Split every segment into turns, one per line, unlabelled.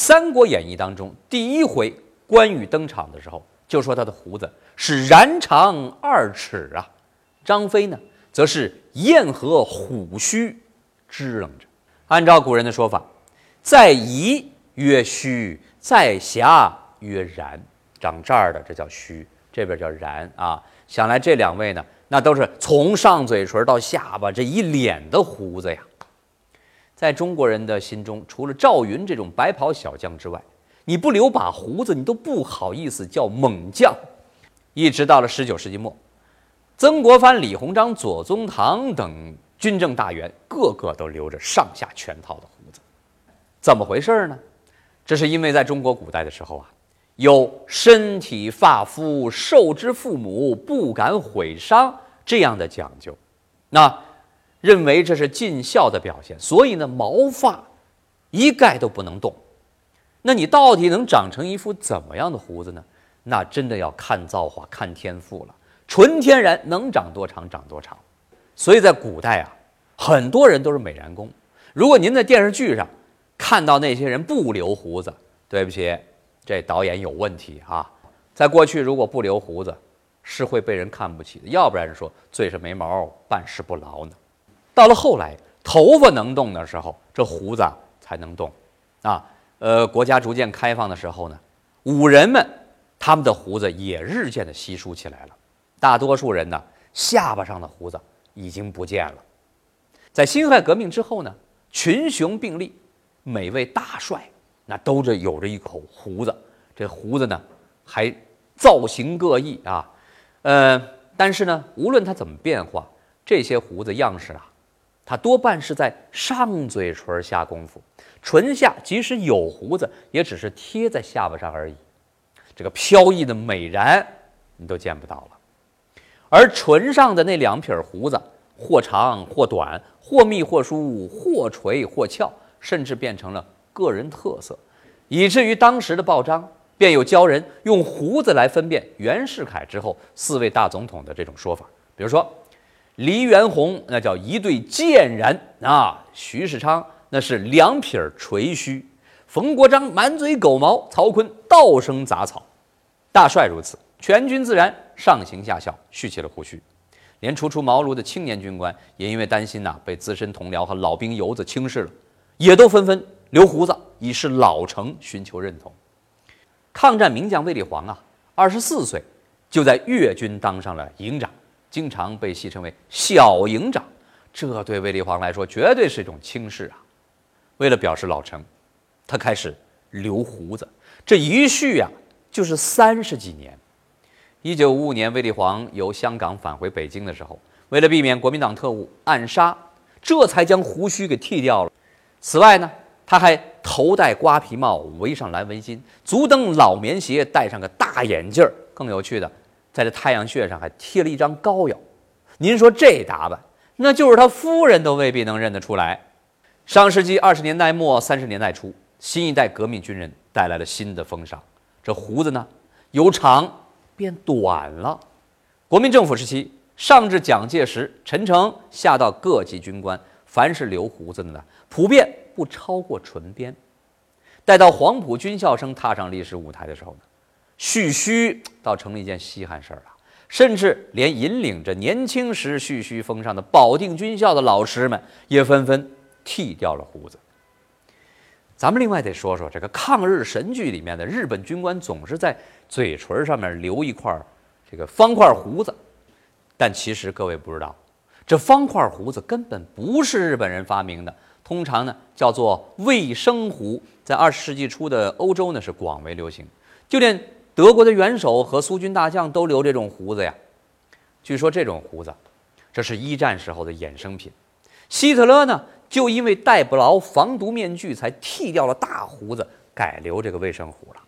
三国演义》当中第一回关羽登场的时候，就说他的胡子是髯长二尺啊。张飞呢，则是燕和虎须支棱着。按照古人的说法，在夷曰须，在瑕曰髯。长这儿的这叫须，这边叫髯啊。想来这两位呢，那都是从上嘴唇到下巴这一脸的胡子呀。在中国人的心中，除了赵云这种白袍小将之外，你不留把胡子，你都不好意思叫猛将。一直到了十九世纪末，曾国藩、李鸿章、左宗棠等军政大员，个个都留着上下全套的胡子。怎么回事呢？这是因为在中国古代的时候啊，有身体发肤受之父母，不敢毁伤这样的讲究，那认为这是尽孝的表现，所以呢，毛发一概都不能动。那你到底能长成一副怎么样的胡子呢？那真的要看造化、看天赋了。纯天然能长多长长多长，所以在古代啊，很多人都是美髯公。如果您在电视剧上看到那些人不留胡子，对不起，这导演有问题啊。在过去，如果不留胡子，是会被人看不起的，要不然说嘴上没毛，办事不牢呢。到了后来，头发能动的时候，这胡子才能动啊。呃，国家逐渐开放的时候呢，武人们他们的胡子也日渐的稀疏起来了。大多数人呢，下巴上的胡子已经不见了。在辛亥革命之后呢，群雄并立，每位大帅那都着有着一口胡子，这胡子呢还造型各异啊。呃，但是呢，无论它怎么变化，这些胡子样式啊，它多半是在上嘴唇下功夫，唇下即使有胡子，也只是贴在下巴上而已。这个飘逸的美髯，你都见不到了。而唇上的那两撇胡子，或长或短，或密或疏，或垂或翘，甚至变成了个人特色，以至于当时的报章便有教人用胡子来分辨袁世凯之后四位大总统的这种说法。比如说，黎元洪那叫一对贱人啊，徐世昌那是两撇垂须，冯国璋满嘴狗毛，曹锟道声杂草，大帅如此。全军自然上行下效，蓄起了胡须，连初出茅庐的青年军官也因为担心呐被资深同僚和老兵油子轻视了，也都纷纷留胡子以示老成，寻求认同。抗战名将卫立煌啊，二十四岁就在粤军当上了营长，经常被戏称为小营长，这对卫立煌来说绝对是一种轻视啊。为了表示老成，他开始留胡子，这一蓄呀就是三十几年。一九五五年，卫立煌由香港返回北京的时候，为了避免国民党特务暗杀，这才将胡须给剃掉了。此外呢，他还头戴瓜皮帽，围上蓝围巾，足蹬老棉鞋，戴上个大眼镜儿。更有趣的，在这太阳穴上还贴了一张膏药。您说这打扮，那就是他夫人都未必能认得出来。上世纪二十年代末三十年代初，新一代革命军人带来了新的风尚，这胡子呢，由长。变短了。国民政府时期，上至蒋介石、陈诚，下到各级军官，凡是留胡子的呢，普遍不超过唇边。待到黄埔军校生踏上历史舞台的时候呢，蓄须倒成了一件稀罕事儿了。甚至连引领着年轻时蓄须风尚的保定军校的老师们，也纷纷剃掉了胡子。咱们另外得说说这个抗日神剧里面的日本军官，总是在嘴唇上面留一块这个方块胡子，但其实各位不知道，这方块胡子根本不是日本人发明的，通常呢叫做卫生胡，在二十世纪初的欧洲呢是广为流行，就连德国的元首和苏军大将都留这种胡子呀。据说这种胡子，这是一战时候的衍生品，希特勒呢。就因为戴不牢防毒面具，才剃掉了大胡子，改留这个卫生胡了。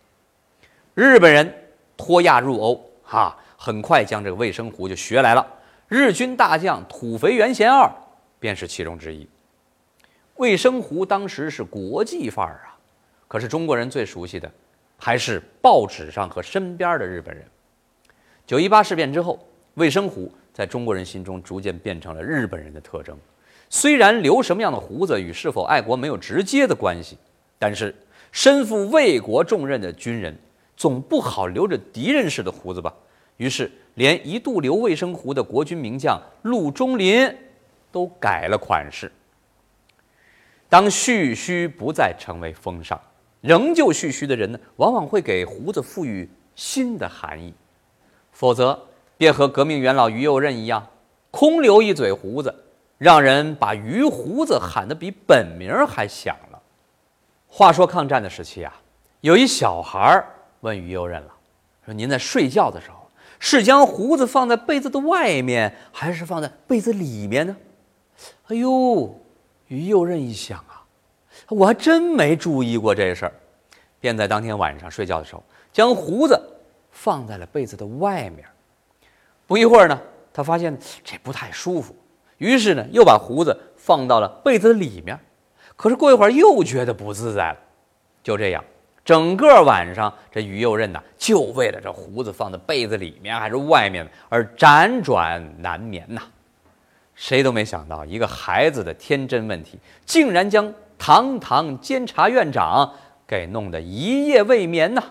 日本人脱亚入欧，哈，很快将这个卫生胡就学来了。日军大将土肥原贤二便是其中之一。卫生胡当时是国际范儿啊，可是中国人最熟悉的还是报纸上和身边的日本人。九一八事变之后，卫生胡在中国人心中逐渐变成了日本人的特征。虽然留什么样的胡子与是否爱国没有直接的关系，但是身负卫国重任的军人，总不好留着敌人似的胡子吧？于是，连一度留卫生胡的国军名将陆中林都改了款式。当蓄须不再成为风尚，仍旧蓄须的人呢，往往会给胡子赋予新的含义，否则便和革命元老于右任一样，空留一嘴胡子，让人把于胡子喊得比本名还响了。话说抗战的时期啊，有一小孩问于右任了，说：“您在睡觉的时候，是将胡子放在被子的外面，还是放在被子里面呢？”哎呦！于右任一想啊，我还真没注意过这事儿，便在当天晚上睡觉的时候，将胡子放在了被子的外面。不一会儿呢，他发现这不太舒服，于是呢，又把胡子放到了被子里面。可是过一会儿又觉得不自在了。就这样，整个晚上，这于右任呐，就为了这胡子放在被子里面还是外面而辗转难眠呐。谁都没想到，一个孩子的天真问题，竟然将堂堂监察院长给弄得一夜未眠呐！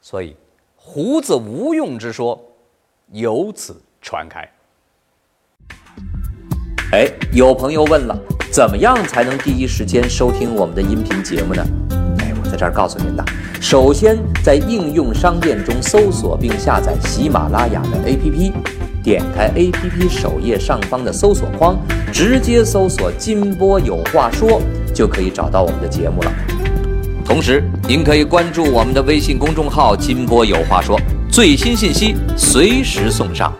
所以，胡子无用之说由此传开。
哎，有朋友问了，怎么样才能第一时间收听我们的音频节目呢？哎，我在这儿告诉您呐，首先在应用商店中搜索并下载喜马拉雅的 APP。点开 APP 首页上方的搜索框，直接搜索“金波有话说”，就可以找到我们的节目了。
同时，您可以关注我们的微信公众号“金波有话说”，最新信息随时送上。